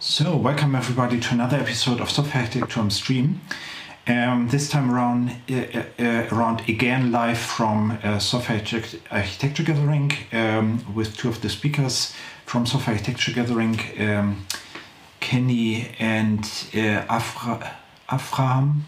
So, welcome everybody to another episode of Software Architecture Stream. Um, this time around, uh, uh, around again live from uh, Software Architecture Gathering um, with two of the speakers from Software Architecture Gathering, um, Kenny and uh, Afra Avraham.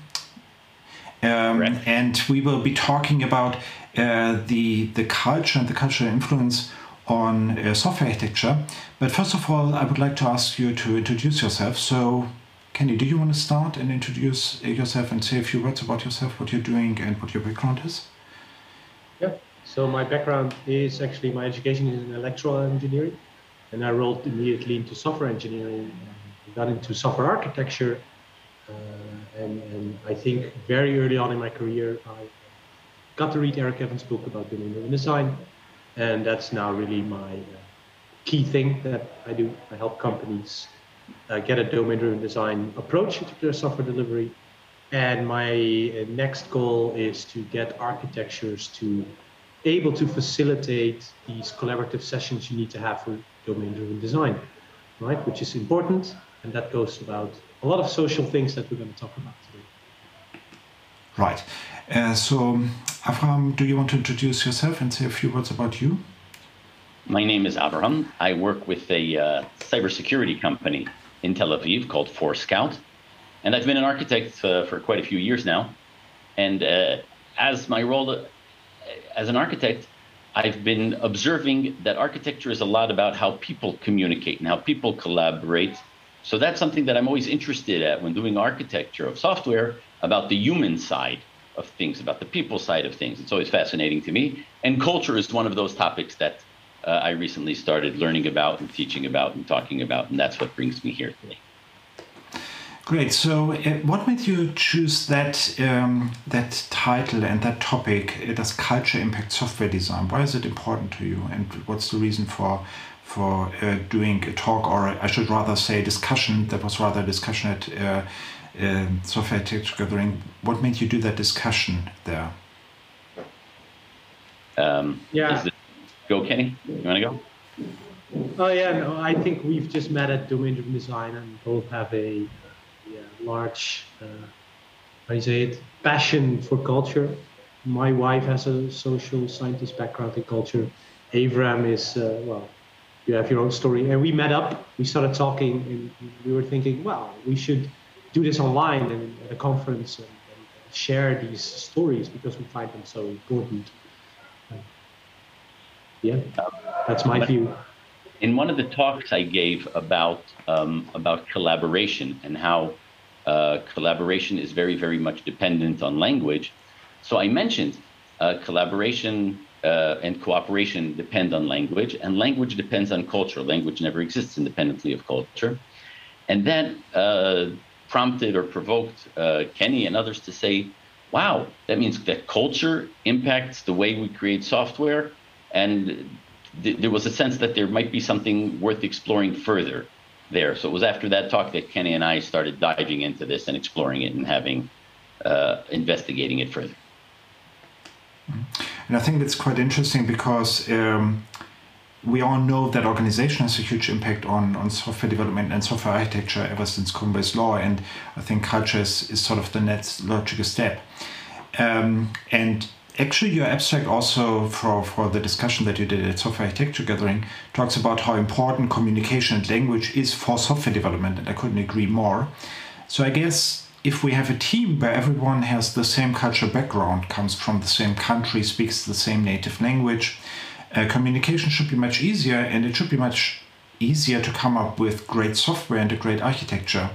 Um, and we will be talking about uh, the the culture and the cultural influence on uh, software architecture. But first of all, I would like to ask you to introduce yourself. So, Kenny, do you want to start and introduce yourself and say a few words about yourself, what you're doing, and what your background is? Yeah. So my background is actually my education is in electrical engineering, and I rolled immediately into software engineering. And got into software architecture, uh, and, and I think very early on in my career, I got to read Eric Evans' book about domain-driven design, and that's now really my uh, key thing that I do. I help companies uh, get a domain-driven design approach to their software delivery. And my uh, next goal is to get architectures to able to facilitate these collaborative sessions you need to have for domain-driven design, right? Which is important, and that goes about a lot of social things that we're going to talk about. Right. Uh, so, Avraham, do you want to introduce yourself and say a few words about you? My name is Avraham. I work with a uh, cybersecurity company in Tel Aviv called Forescout. And I've been an architect uh, for quite a few years now. And uh, as my role uh, as an architect, I've been observing that architecture is a lot about how people communicate and how people collaborate. So that's something that I'm always interested at when doing architecture of software about the human side of things, about the people side of things. It's always fascinating to me. And culture is one of those topics that uh, I recently started learning about and teaching about and talking about, and that's what brings me here today. Great. So, uh, what made you choose that um, that title and that topic? Uh, does culture impact software design? Why is it important to you, and what's the reason for for uh, doing a talk, or I should rather say, discussion? That was rather a discussion at uh, um, software tech gathering. What made you do that discussion there? Um, yeah. go, Kenny. You want to go? Oh yeah, no. I think we've just met at Domain Driven Design and both have a yeah, large, uh, how do you say it, passion for culture. My wife has a social scientist background in culture. Avram is uh, well, you have your own story, and we met up. We started talking, and we were thinking, well, we should do this online and at a conference and, and share these stories because we find them so important. yeah, that's my view. In one of the talks I gave about um, about collaboration and how uh, collaboration is very very much dependent on language, so I mentioned uh, collaboration uh, and cooperation depend on language, and language depends on culture. Language never exists independently of culture, and then uh, prompted or provoked uh, Kenny and others to say, wow, that means that culture impacts the way we create software. And th- there was a sense that there might be something worth exploring further there. So it was after that talk that Kenny and I started diving into this and exploring it and having uh, investigating it further. And I think that's quite interesting because um, we all know that organization has a huge impact on, on software development and software architecture ever since Conway's law, and I think culture is, is sort of the next logical step. Um, and actually, your abstract also for, for the discussion that you did at Software Architecture Gathering talks about how important communication and language is for software development, and I couldn't agree more. So I guess if we have a team where everyone has the same cultural background, comes from the same country, speaks the same native language, uh, communication should be much easier and it should be much easier to come up with great software and a great architecture.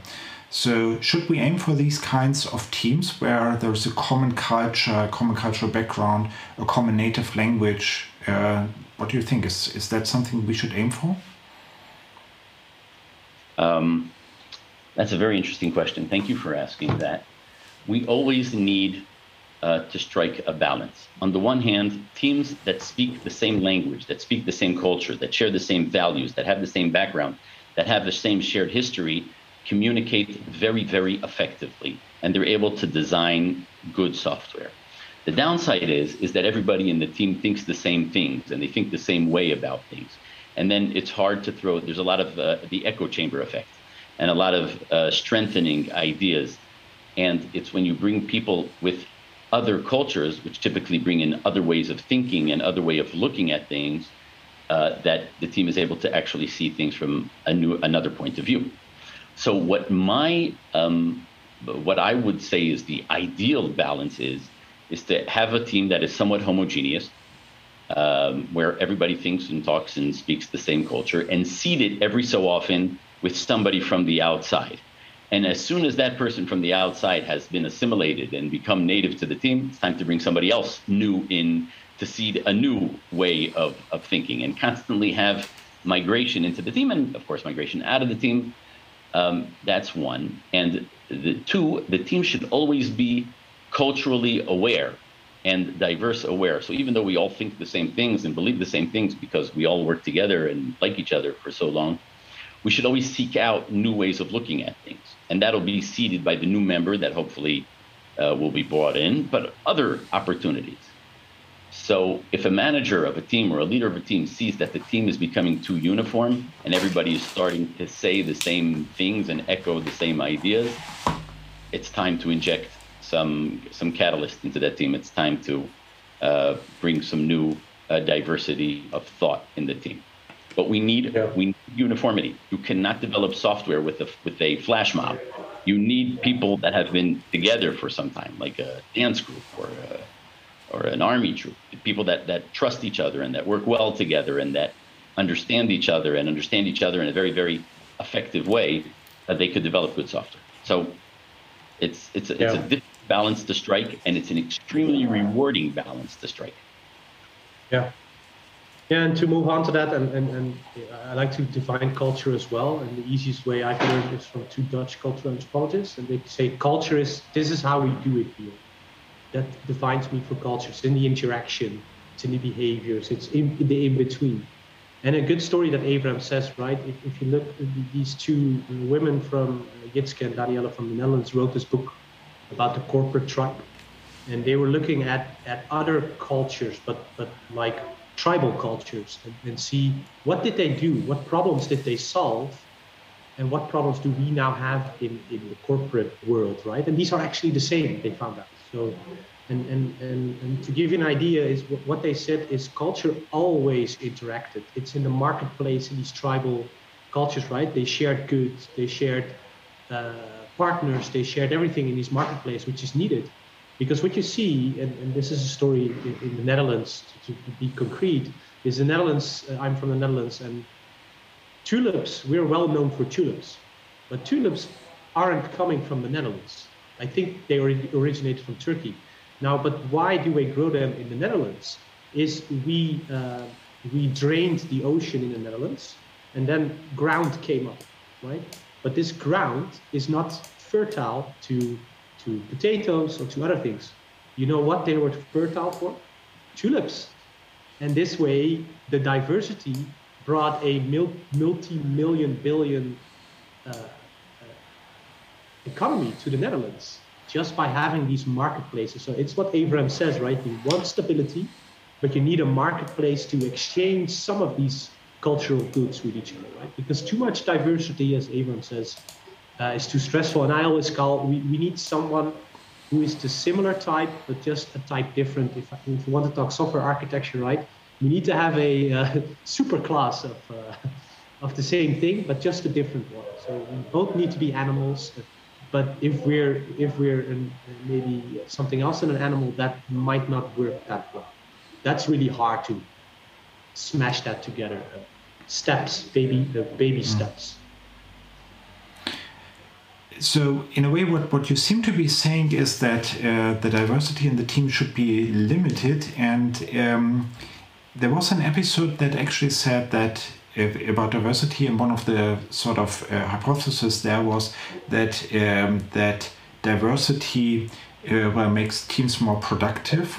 So, should we aim for these kinds of teams where there's a common culture, common cultural background, a common native language? Uh, what do you think? Is, is that something we should aim for? Um, that's a very interesting question. Thank you for asking that. We always need uh, to strike a balance. On the one hand, teams that speak the same language, that speak the same culture, that share the same values, that have the same background, that have the same shared history, communicate very, very effectively, and they're able to design good software. The downside is, is that everybody in the team thinks the same things and they think the same way about things. And then it's hard to throw, there's a lot of uh, the echo chamber effect. and a lot of uh, strengthening ideas. And it's when you bring people with other cultures, which typically bring in other ways of thinking and other way of looking at things, uh, that the team is able to actually see things from a new another point of view. So what my um, what I would say is the ideal balance is is to have a team that is somewhat homogeneous, um, where everybody thinks and talks and speaks the same culture, and seed it every so often with somebody from the outside. And as soon as that person from the outside has been assimilated and become native to the team, it's time to bring somebody else new in to seed a new way of, of thinking and constantly have migration into the team and, of course, migration out of the team. Um, that's one. And the two, the team should always be culturally aware and diverse aware. So even though we all think the same things and believe the same things because we all work together and like each other for so long, we should always seek out new ways of looking at things. And that'll be seeded by the new member that hopefully uh, will be brought in, but other opportunities. So if a manager of a team or a leader of a team sees that the team is becoming too uniform and everybody is starting to say the same things and echo the same ideas, it's time to inject some some catalyst into that team. It's time to uh, bring some new uh, diversity of thought in the team. But we need yeah. we need uniformity. You cannot develop software with a with a flash mob. You need people that have been together for some time, like a dance group or a, or an army troop. People that that trust each other and that work well together and that understand each other and understand each other in a very very effective way that they could develop good software. So it's it's a, yeah. it's a difficult balance to strike, and it's an extremely rewarding balance to strike. Yeah. Yeah, and to move on to that, and, and, and I like to define culture as well. And the easiest way I've learned is from two Dutch cultural anthropologists, and they say culture is this is how we do it here. That defines me for culture. It's in the interaction, it's in the behaviors, it's in, in the in between. And a good story that Abraham says, right? If, if you look these two women from Jitske and Daniela from the Netherlands wrote this book about the corporate tribe. And they were looking at, at other cultures, but, but like tribal cultures, and, and see what did they do? What problems did they solve? And what problems do we now have in, in the corporate world, right? And these are actually the same, they found out. So, and, and, and, and to give you an idea, is what they said is culture always interacted. It's in the marketplace in these tribal cultures, right? They shared goods, they shared uh, partners, they shared everything in this marketplace, which is needed. Because what you see, and, and this is a story in, in the Netherlands, to, to, be concrete, is the Netherlands, uh, I'm from the Netherlands, and tulips, we're well known for tulips, but tulips aren't coming from the Netherlands. I think they originated from Turkey. Now, but why do we grow them in the Netherlands? Is we, uh, we drained the ocean in the Netherlands, and then ground came up, right? But this ground is not fertile to, to potatoes or to other things. You know what they were fertile for? Tulips. And this way, the diversity brought a multi-million billion uh, uh, economy to the Netherlands just by having these marketplaces. So it's what Abraham says, right? You want stability, but you need a marketplace to exchange some of these cultural goods with each other, right? Because too much diversity, as Abraham says, uh, is too stressful. And I always call we, we need someone who is the similar type, but just a type different. If, if you want to talk software architecture, right, we need to have a uh, super class of uh, of the same thing, but just a different one. So we both need to be animals. But if we're if we're in maybe something else in an animal, that might not work that well. That's really hard to smash that together steps, baby, the baby mm. steps. So, in a way, what, what you seem to be saying is that uh, the diversity in the team should be limited. And um, there was an episode that actually said that if, about diversity, and one of the sort of uh, hypotheses there was that um, that diversity uh, well, makes teams more productive.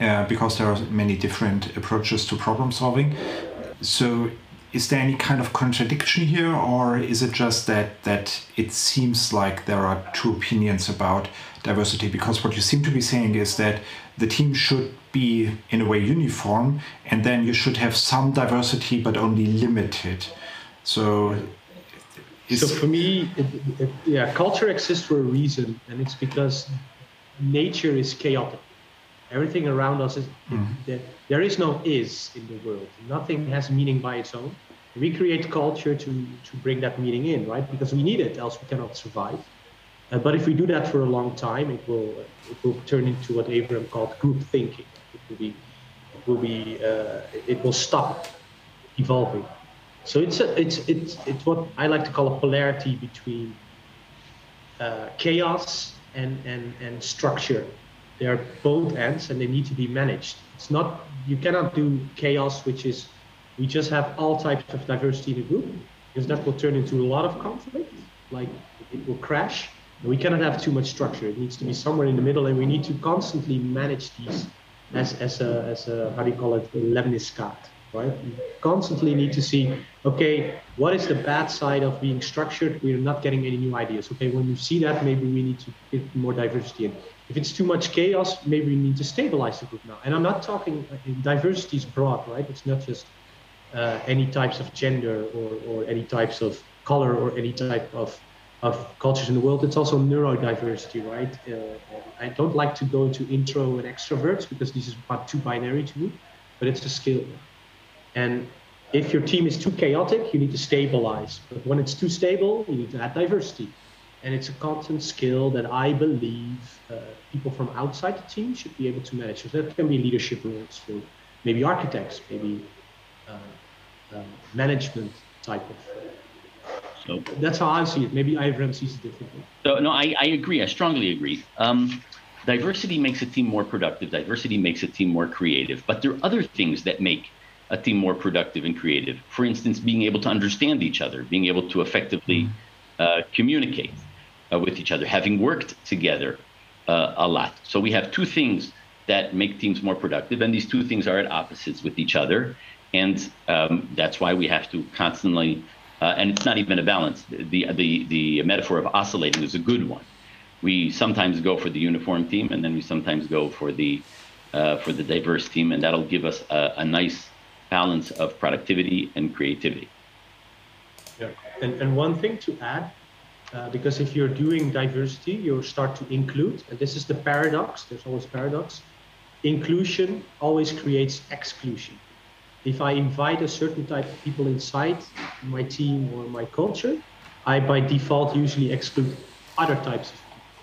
Uh, because there are many different approaches to problem solving. So is there any kind of contradiction here or is it just that that it seems like there are two opinions about diversity because what you seem to be saying is that the team should be in a way uniform and then you should have some diversity but only limited so so for me, it, it, yeah, culture exists for a reason, and it's because nature is chaotic. Everything around us is mm. there, there is no is in the world. Nothing has meaning by its own. We create culture to to bring that meaning in, right? Because we need it, else we cannot survive. Uh, but if we do that for a long time, it will it will turn into what Abraham called group thinking. It will be it will be uh, it will stop evolving. So it's a, it's it's it's what I like to call a polarity between uh, chaos and and and structure. They are both ends, and they need to be managed. It's not you cannot do chaos, which is we just have all types of diversity in a group, because that will turn into a lot of conflict. Like it will crash. We cannot have too much structure. It needs to be somewhere in the middle, and we need to constantly manage these as as a as a how do you call it lemniscate right? You constantly need to see, okay, what is the bad side of being structured? We're not getting any new ideas. Okay, when you see that, maybe we need to get more diversity in. If it's too much chaos, maybe we need to stabilize the group now. And I'm not talking, uh, diversity is broad, right? It's not just uh, any types of gender or, or any types of color or any type of, of cultures in the world. It's also neurodiversity, right? Uh, I don't like to go into intro and extroverts because this is too binary to me, but it's a skill. And if your team is too chaotic, you need to stabilize. But when it's too stable, you need to add diversity. And it's a constant skill that I believe uh, people from outside the team should be able to manage. So that can be leadership roles for maybe architects, maybe uh, uh, management type of. So that's how I see it. Maybe Avram sees it differently. So no, I, I agree. I strongly agree. Um, diversity makes a team more productive. Diversity makes a team more creative. But there are other things that make a team more productive and creative. For instance, being able to understand each other, being able to effectively uh, communicate with each other, having worked together uh, a lot. So we have two things that make teams more productive, and these two things are at opposites with each other. And um, that's why we have to constantly, uh, and it's not even a balance. The, the, the metaphor of oscillating is a good one. We sometimes go for the uniform team, and then we sometimes go for the uh, for the diverse team, and that'll give us a, a nice balance of productivity and creativity. Yeah, and, and one thing to add, uh, because if you're doing diversity, you start to include, and this is the paradox, there's always paradox. Inclusion always creates exclusion. If I invite a certain type of people inside my team or my culture, I by default usually exclude other types of people.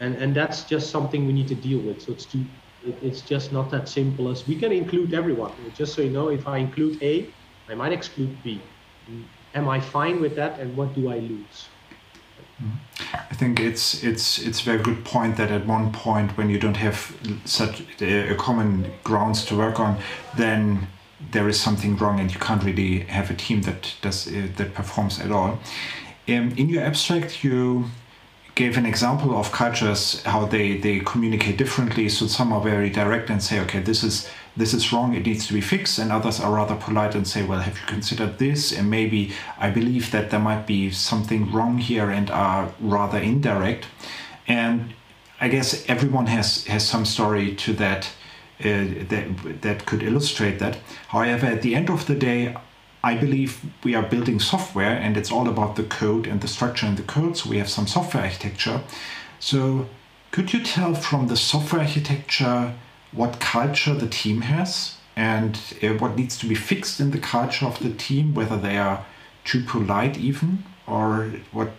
And, and that's just something we need to deal with. So it's to it, it's just not that simple as we can include everyone. Just so you know, if I include A, I might exclude B. Am I fine with that, and what do I lose? I think it's it's it's a very good point that at one point when you don't have such a common grounds to work on, then there is something wrong and you can't really have a team that does uh, that performs at all. Um, in your abstract, you gave an example of cultures how they they communicate differently so some are very direct and say okay this is this is wrong it needs to be fixed and others are rather polite and say well have you considered this and maybe i believe that there might be something wrong here and are rather indirect and i guess everyone has has some story to that uh, that that could illustrate that however at the end of the day I believe we are building software and it's all about the code and the structure in the code. So we have some software architecture. So could you tell from the software architecture what culture the team has and uh, what needs to be fixed in the culture of the team, whether they are too polite even or what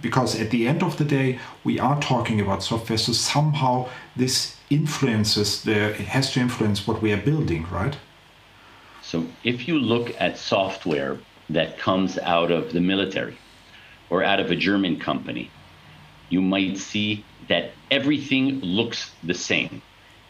because at the end of the day we are talking about software so somehow this influences the it has to influence what we are building right? So if you look at software that comes out of the military or out of a German company, you might see that everything looks the same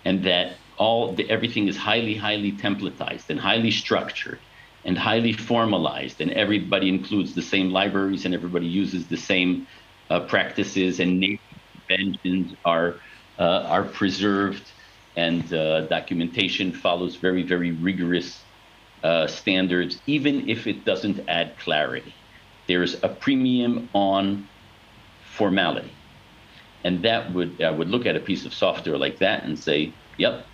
and that all the, everything is highly, highly templatized and highly structured and highly formalized and everybody includes the same libraries and everybody uses the same uh, practices and naming conventions are uh, are preserved and uh, documentation follows very very rigorous uh, standards, even if it doesn't add clarity. There's a premium on formality. And that would, I would look at a piece of software like that and say, yep,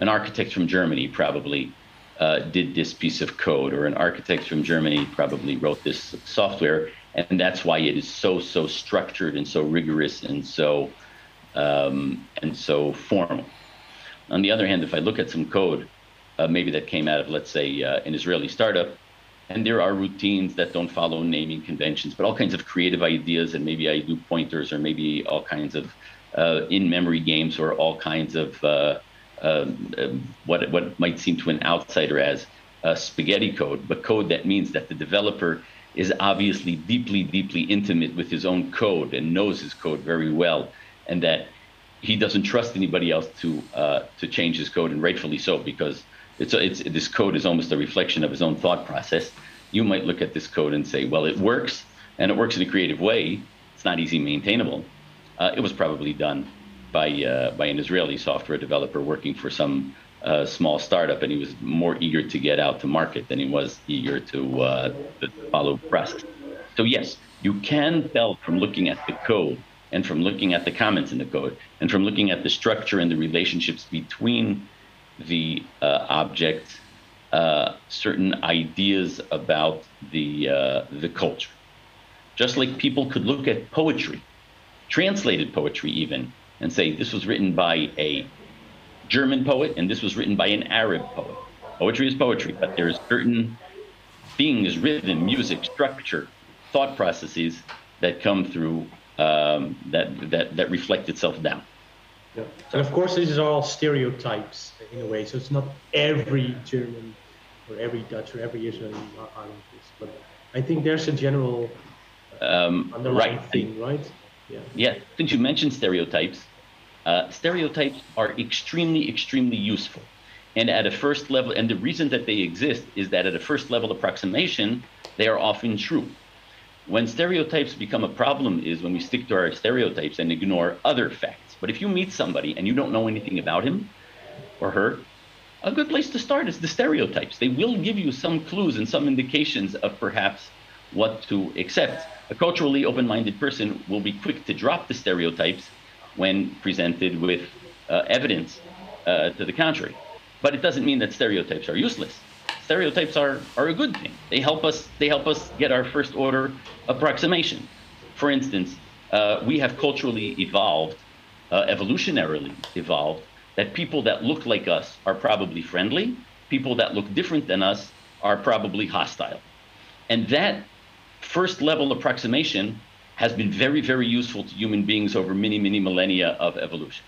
an architect from Germany probably uh, did this piece of code, or an architect from Germany probably wrote this software, and that's why it is so so structured and so rigorous and so um, and so formal. On the other hand, if I look at some code, uh, maybe that came out of let's say uh, an Israeli startup, and there are routines that don't follow naming conventions, but all kinds of creative ideas, and maybe I do pointers, or maybe all kinds of uh, in-memory games, or all kinds of uh, um, um, what what might seem to an outsider as spaghetti code, but code that means that the developer is obviously deeply, deeply intimate with his own code and knows his code very well, and that he doesn't trust anybody else to uh, to change his code, and rightfully so, because it's, it's this code is almost a reflection of his own thought process. You might look at this code and say, well, it works, and it works in a creative way. It's not easy maintainable. Uh, it was probably done by uh, by an Israeli software developer working for some uh, small startup, and he was more eager to get out to market than he was eager to, uh, to follow process. So yes, you can tell from looking at the code and from looking at the comments in the code and from looking at the structure and the relationships between the uh, objects uh, certain ideas about the uh, the culture. Just like people could look at poetry, translated poetry even, and say this was written by a German poet and this was written by an Arab poet. Poetry is poetry, but there's certain things, rhythm, music, structure, thought processes that come through um, that, that, that reflect itself down. Yeah. And of course, these are all stereotypes in a way. So it's not every German or every Dutch or every Israeli are like this. But I think there's a general um, underlying right. thing, right? Yeah. Yeah. Since you mentioned stereotypes, uh, stereotypes are extremely, extremely useful. And at a first level, and the reason that they exist is that at a first level approximation, they are often true. When stereotypes become a problem is when we stick to our stereotypes and ignore other facts. But if you meet somebody and you don't know anything about him or her, a good place to start is the stereotypes. They will give you some clues and some indications of perhaps what to accept. A culturally open minded person will be quick to drop the stereotypes when presented with uh, evidence uh, to the contrary. But it doesn't mean that stereotypes are useless. Stereotypes are, are a good thing. They help us they help us get our first order approximation. For instance, uh, we have culturally evolved, uh, evolutionarily evolved, that people that look like us are probably friendly, people that look different than us are probably hostile. And that first level approximation has been very, very useful to human beings over many, many millennia of evolution.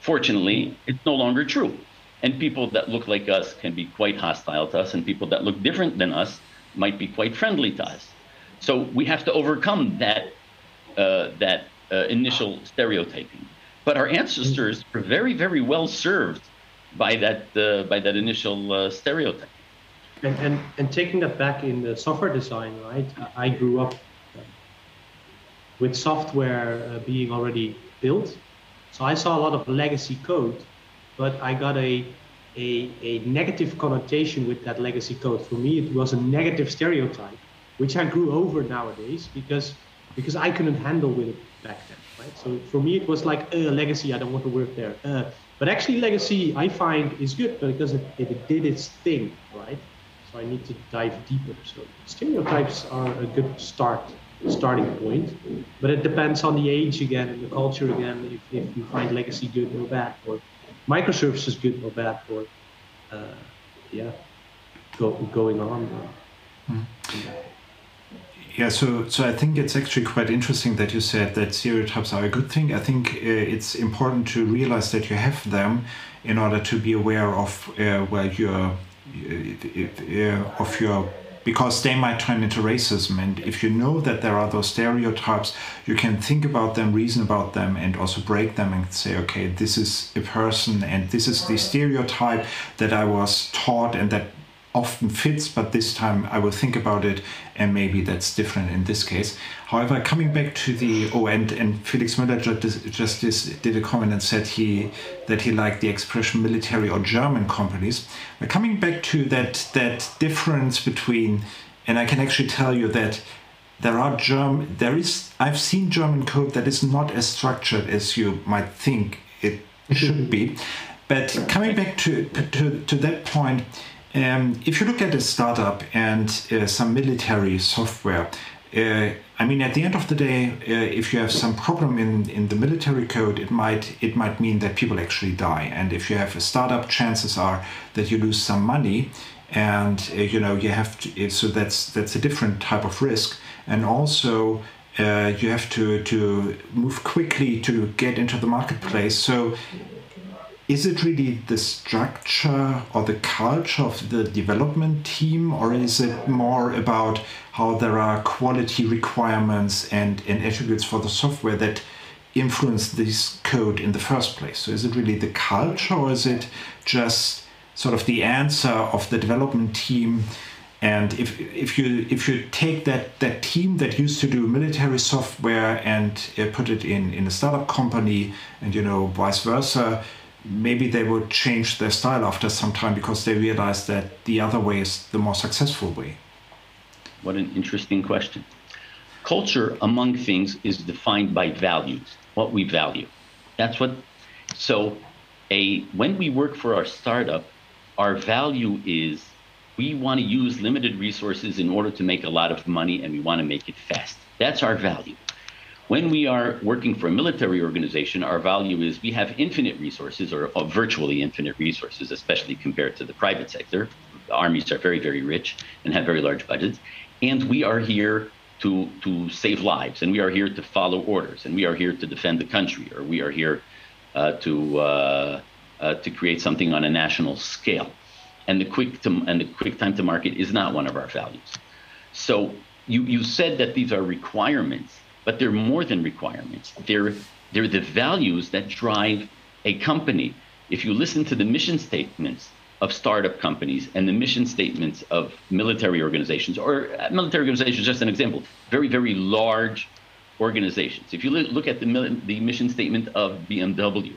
Fortunately, it's no longer true. And people that look like us can be quite hostile to us, and people that look different than us might be quite friendly to us. So we have to overcome that, uh, that uh, initial stereotyping. But our ancestors were very, very well served by that, uh, by that initial uh, stereotype. And, and, and taking that back in the software design, right? I grew up with software uh, being already built. So I saw a lot of legacy code, but I got a, a, a negative connotation with that legacy code. For me, it was a negative stereotype, which I grew over nowadays because because I couldn't handle with it back then. Right? So for me, it was like uh, legacy. I don't want to work there. Uh, but actually, legacy I find is good because it, it did its thing, right? So I need to dive deeper. So stereotypes are a good start starting point. But it depends on the age again and the culture again, if, if you find legacy good or bad, or microservices good or bad, or uh, yeah, go, going on. Mm. Yeah, so so I think it's actually quite interesting that you said that stereotypes are a good thing. I think uh, it's important to realize that you have them in order to be aware of uh, where your uh, of your because they might turn into racism. And if you know that there are those stereotypes, you can think about them, reason about them, and also break them and say, okay, this is a person and this is the stereotype that I was taught and that often fits, but this time I will think about it and maybe that's different in this case. However, coming back to the oh, and, and Felix Müller just, just did a comment and said he that he liked the expression military or German companies. But coming back to that that difference between, and I can actually tell you that there are German there is I've seen German code that is not as structured as you might think it should be. But coming back to to, to that point Um, if you look at a startup and uh, some military software, uh, I mean, at the end of the day, uh, if you have some problem in, in the military code, it might it might mean that people actually die. And if you have a startup, chances are that you lose some money, and uh, you know you have to. So that's that's a different type of risk, and also. Uh, you have to, to move quickly to get into the marketplace. So is it really the structure or the culture of the development team, or is it more about how there are quality requirements and, and attributes for the software that influence this code in the first place? So, is it really the culture, or is it just sort of the answer of the development team? And if, if you if you take that, that team that used to do military software and uh, put it in, in a startup company, and you know vice versa, maybe they would change their style after some time because they realize that the other way is the more successful way. What an interesting question. Culture, among things, is defined by values, what we value. That's what, so a, when we work for our startup, our value is we want to use limited resources in order to make a lot of money and we want to make it fast. That's our value. When we are working for a military organization, our value is we have infinite resources or, or virtually infinite resources, especially compared to the private sector. The armies are very, very rich and have very large budgets. And we are here to, to save lives, and we are here to follow orders, and we are here to defend the country, or we are here uh, to, uh, uh, to create something on a national scale. And the, quick to, and the quick time to market is not one of our values. So you, you said that these are requirements but they're more than requirements. They're, they're the values that drive a company. If you listen to the mission statements of startup companies and the mission statements of military organizations, or uh, military organizations, just an example, very, very large organizations. If you look at the, the mission statement of BMW,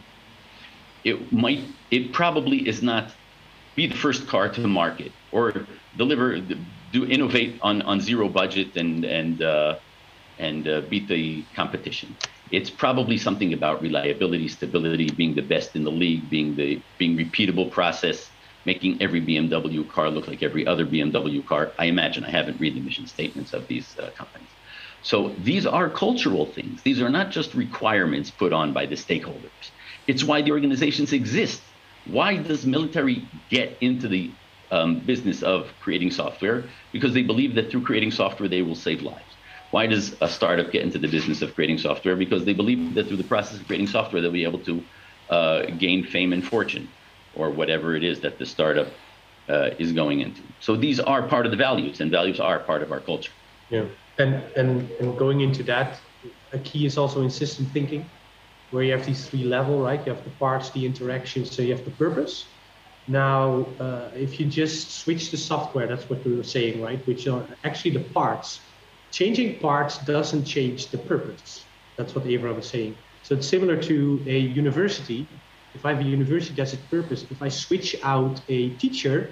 it might, it probably is not be the first car to the market or deliver, do innovate on, on zero budget and, and, uh, and uh, beat the competition. It's probably something about reliability, stability, being the best in the league, being the being repeatable process, making every BMW car look like every other BMW car. I imagine I haven't read the mission statements of these uh, companies. So these are cultural things. These are not just requirements put on by the stakeholders. It's why the organizations exist. Why does military get into the um, business of creating software? Because they believe that through creating software, they will save lives. Why does a startup get into the business of creating software? Because they believe that through the process of creating software, they'll be able to uh, gain fame and fortune, or whatever it is that the startup uh, is going into. So these are part of the values, and values are part of our culture. Yeah, and and and going into that, a key is also in system thinking, where you have these three level, right? You have the parts, the interactions, so you have the purpose. Now, uh, if you just switch the software, that's what we were saying, right? Which are actually the parts changing parts doesn't change the purpose. That's what Evra was saying. So it's similar to a university. If I have a university that's its purpose, if I switch out a teacher,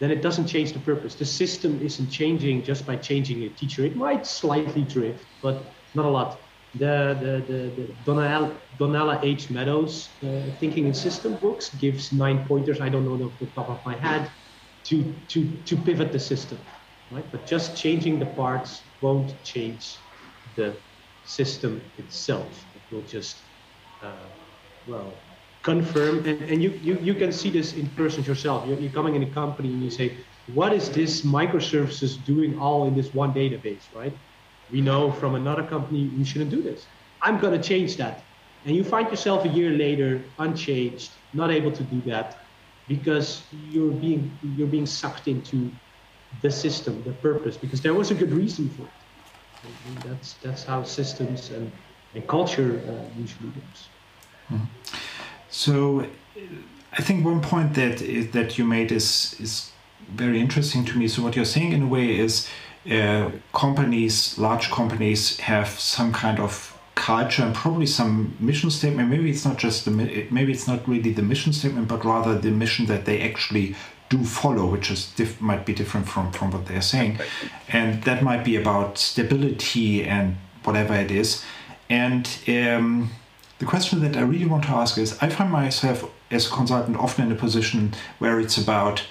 then it doesn't change the purpose. The system isn't changing just by changing a teacher. It might slightly drift, but not a lot. The, the, the, the Donella, Donella H. Meadows uh, Thinking in System books gives nine pointers, I don't know off the top of my head, to, to, to pivot the system. Right? But just changing the parts won't change the system itself. It will just, uh, well, confirm. And, and you, you, you can see this in person yourself. You're, you're coming in a company and you say, what is this microservices doing all in this one database, right? We know from another company we shouldn't do this. I'm going to change that. And you find yourself a year later unchanged, not able to do that because you're being you're being sucked into the system, the purpose, because there was a good reason for it. That's that's how systems and, and culture uh, usually works. Mm-hmm. So, I think one point that is, that you made is is very interesting to me. So what you're saying in a way is uh, companies, large companies, have some kind of culture and probably some mission statement. Maybe it's not just the maybe it's not really the mission statement, but rather the mission that they actually do follow, which is diff- might be different from from what they're saying, and that might be about stability and whatever it is. And um, the question that I really want to ask is, I find myself as a consultant often in a position where it's about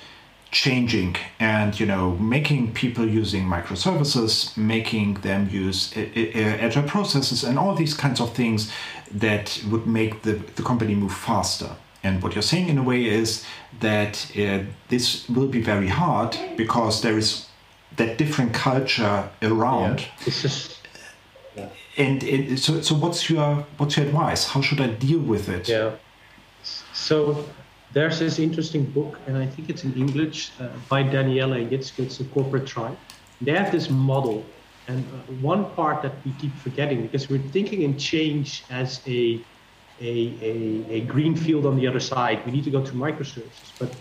changing and you know making people using microservices making them use uh, uh, agile processes and all these kinds of things that would make the, the company move faster and what you're saying in a way is that uh, this will be very hard because there is that different culture around yeah. it's just yeah. and it, so, so what's your what's your advice how should i deal with it yeah so there's this interesting book, and I think it's in English uh, by Daniela Yitzke. It's a corporate tribe. They have this model, and uh, one part that we keep forgetting because we're thinking in change as a, a, a, a green field on the other side. We need to go to microservices, but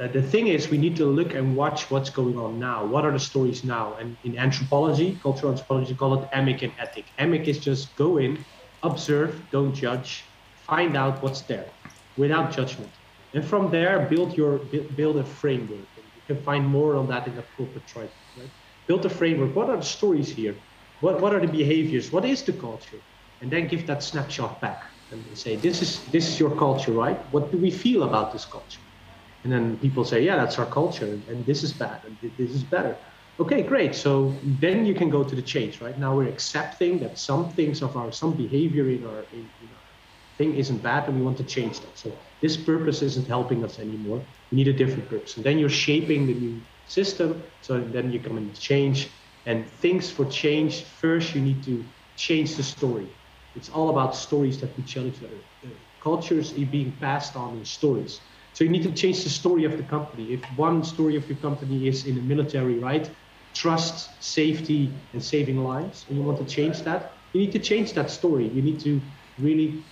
uh, the thing is, we need to look and watch what's going on now. What are the stories now? And in anthropology, cultural anthropology, call it emic and etic. Emic is just go in, observe, don't judge, find out what's there without judgment. And from there, build your build a framework. You can find more on that in the corporate tribe. Right? Build a framework. What are the stories here? What what are the behaviors? What is the culture? And then give that snapshot back and say, this is this is your culture, right? What do we feel about this culture? And then people say, yeah, that's our culture, and this is bad, and this is better. Okay, great. So then you can go to the change, right? Now we're accepting that some things of our some behavior in our in, in our thing isn't bad, and we want to change that. So this purpose isn't helping us anymore. We need a different purpose. And then you're shaping the new system. So then you come and change. And things for change, first you need to change the story. It's all about stories that we tell each other. Cultures are being passed on in stories. So you need to change the story of the company. If one story of your company is in the military, right? Trust, safety, and saving lives, and you want to change that, you need to change that story. You need to really,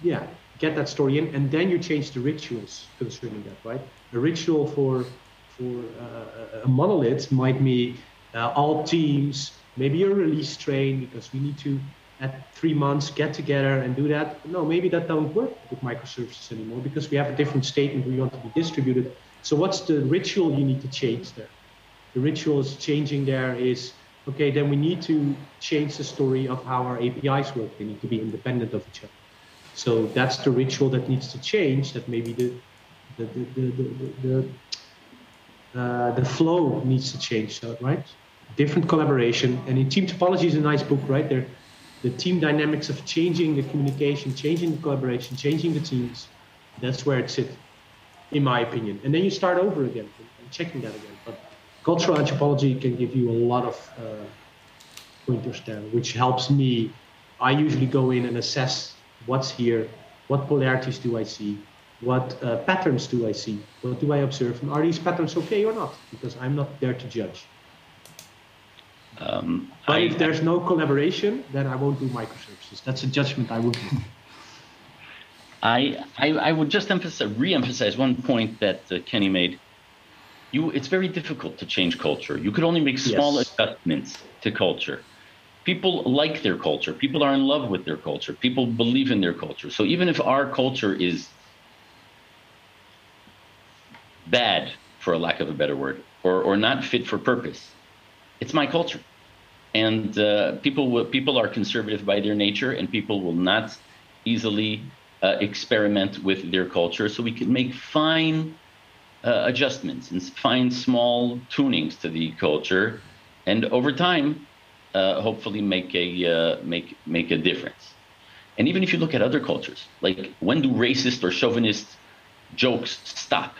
yeah, get that story in, and then you change the rituals concerning that, right? A ritual for for uh, a monolith might be uh, all teams, maybe a release train because we need to at three months get together and do that. No, maybe that don't work with microservices anymore because we have a different statement we want to be distributed. So what's the ritual you need to change there? The ritual is changing there is okay. Then we need to change the story of how our APIs work. They need to be independent of each other. So that's the ritual that needs to change. That maybe the the the the the, uh, the flow needs to change. So right, different collaboration. And in team topology is a nice book, right? There, the team dynamics of changing the communication, changing the collaboration, changing the teams. That's where it sits, in my opinion. And then you start over again and checking that again. But cultural anthropology can give you a lot of uh, pointers there, which helps me. I usually go in and assess what's here, what polarities do I see, what uh, patterns do I see, what do I observe, and are these patterns okay or not? Because I'm not there to judge. Um, but I, if there's no collaboration, then I won't do microservices. That's a judgment I would make. I, I, I would just emphasize, re-emphasize one point that uh, Kenny made. You, it's very difficult to change culture. You could only make small yes. adjustments to culture people like their culture. People are in love with their culture. People believe in their culture. So even if our culture is bad, for a lack of a better word, or, or not fit for purpose, it's my culture. And uh, people will, people are conservative by their nature, and people will not easily uh, experiment with their culture. So we can make fine uh, adjustments and fine small tunings to the culture, and over time, uh, hopefully make a uh, make make a difference. And even if you look at other cultures, like when do racist or chauvinist jokes stop?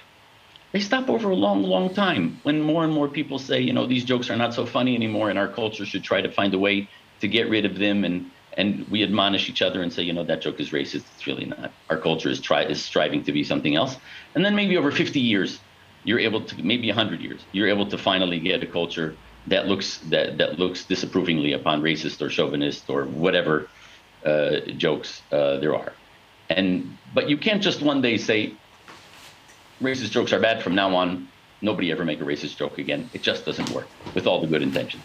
They stop over a long, long time. When more and more people say, you know, these jokes are not so funny anymore, and our culture should try to find a way to get rid of them, and and we admonish each other and say, you know, that joke is racist. It's really not. Our culture is try is striving to be something else. And then maybe over 50 years, you're able to maybe 100 years, you're able to finally get a culture that looks that that looks disapprovingly upon racist or chauvinist or whatever uh, jokes uh, there are. And but you can't just one day say racist jokes are bad from now on. Nobody ever make a racist joke again. It just doesn't work with all the good intentions.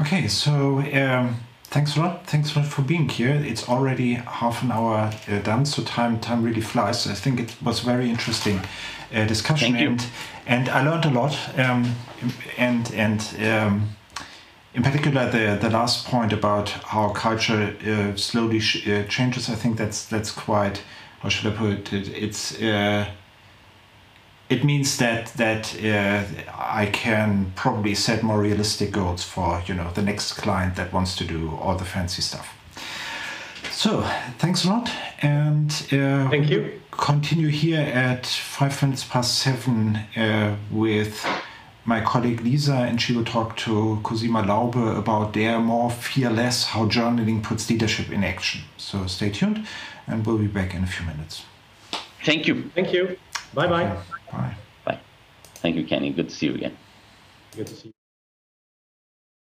Okay, so um, thanks a lot. Thanks for, for being here. It's already half an hour uh, done, so time time really flies. I think it was very interesting uh, discussion, and and I learned a lot. Um, and and um, in particular, the the last point about how culture uh, slowly uh, changes. I think that's that's quite. How should I put it? It's uh, it means that that uh, I can probably set more realistic goals for you know the next client that wants to do all the fancy stuff. So thanks a lot, and uh, thank you. Continue here at five minutes past seven uh, with my colleague Lisa, and she will talk to Cosima Laube about their more fearless how journaling puts leadership in action. So stay tuned, and we'll be back in a few minutes. Thank you. Thank you. Bye bye. Bye. Bye. Thank you, Kenny. Good to see you again. Good to see you.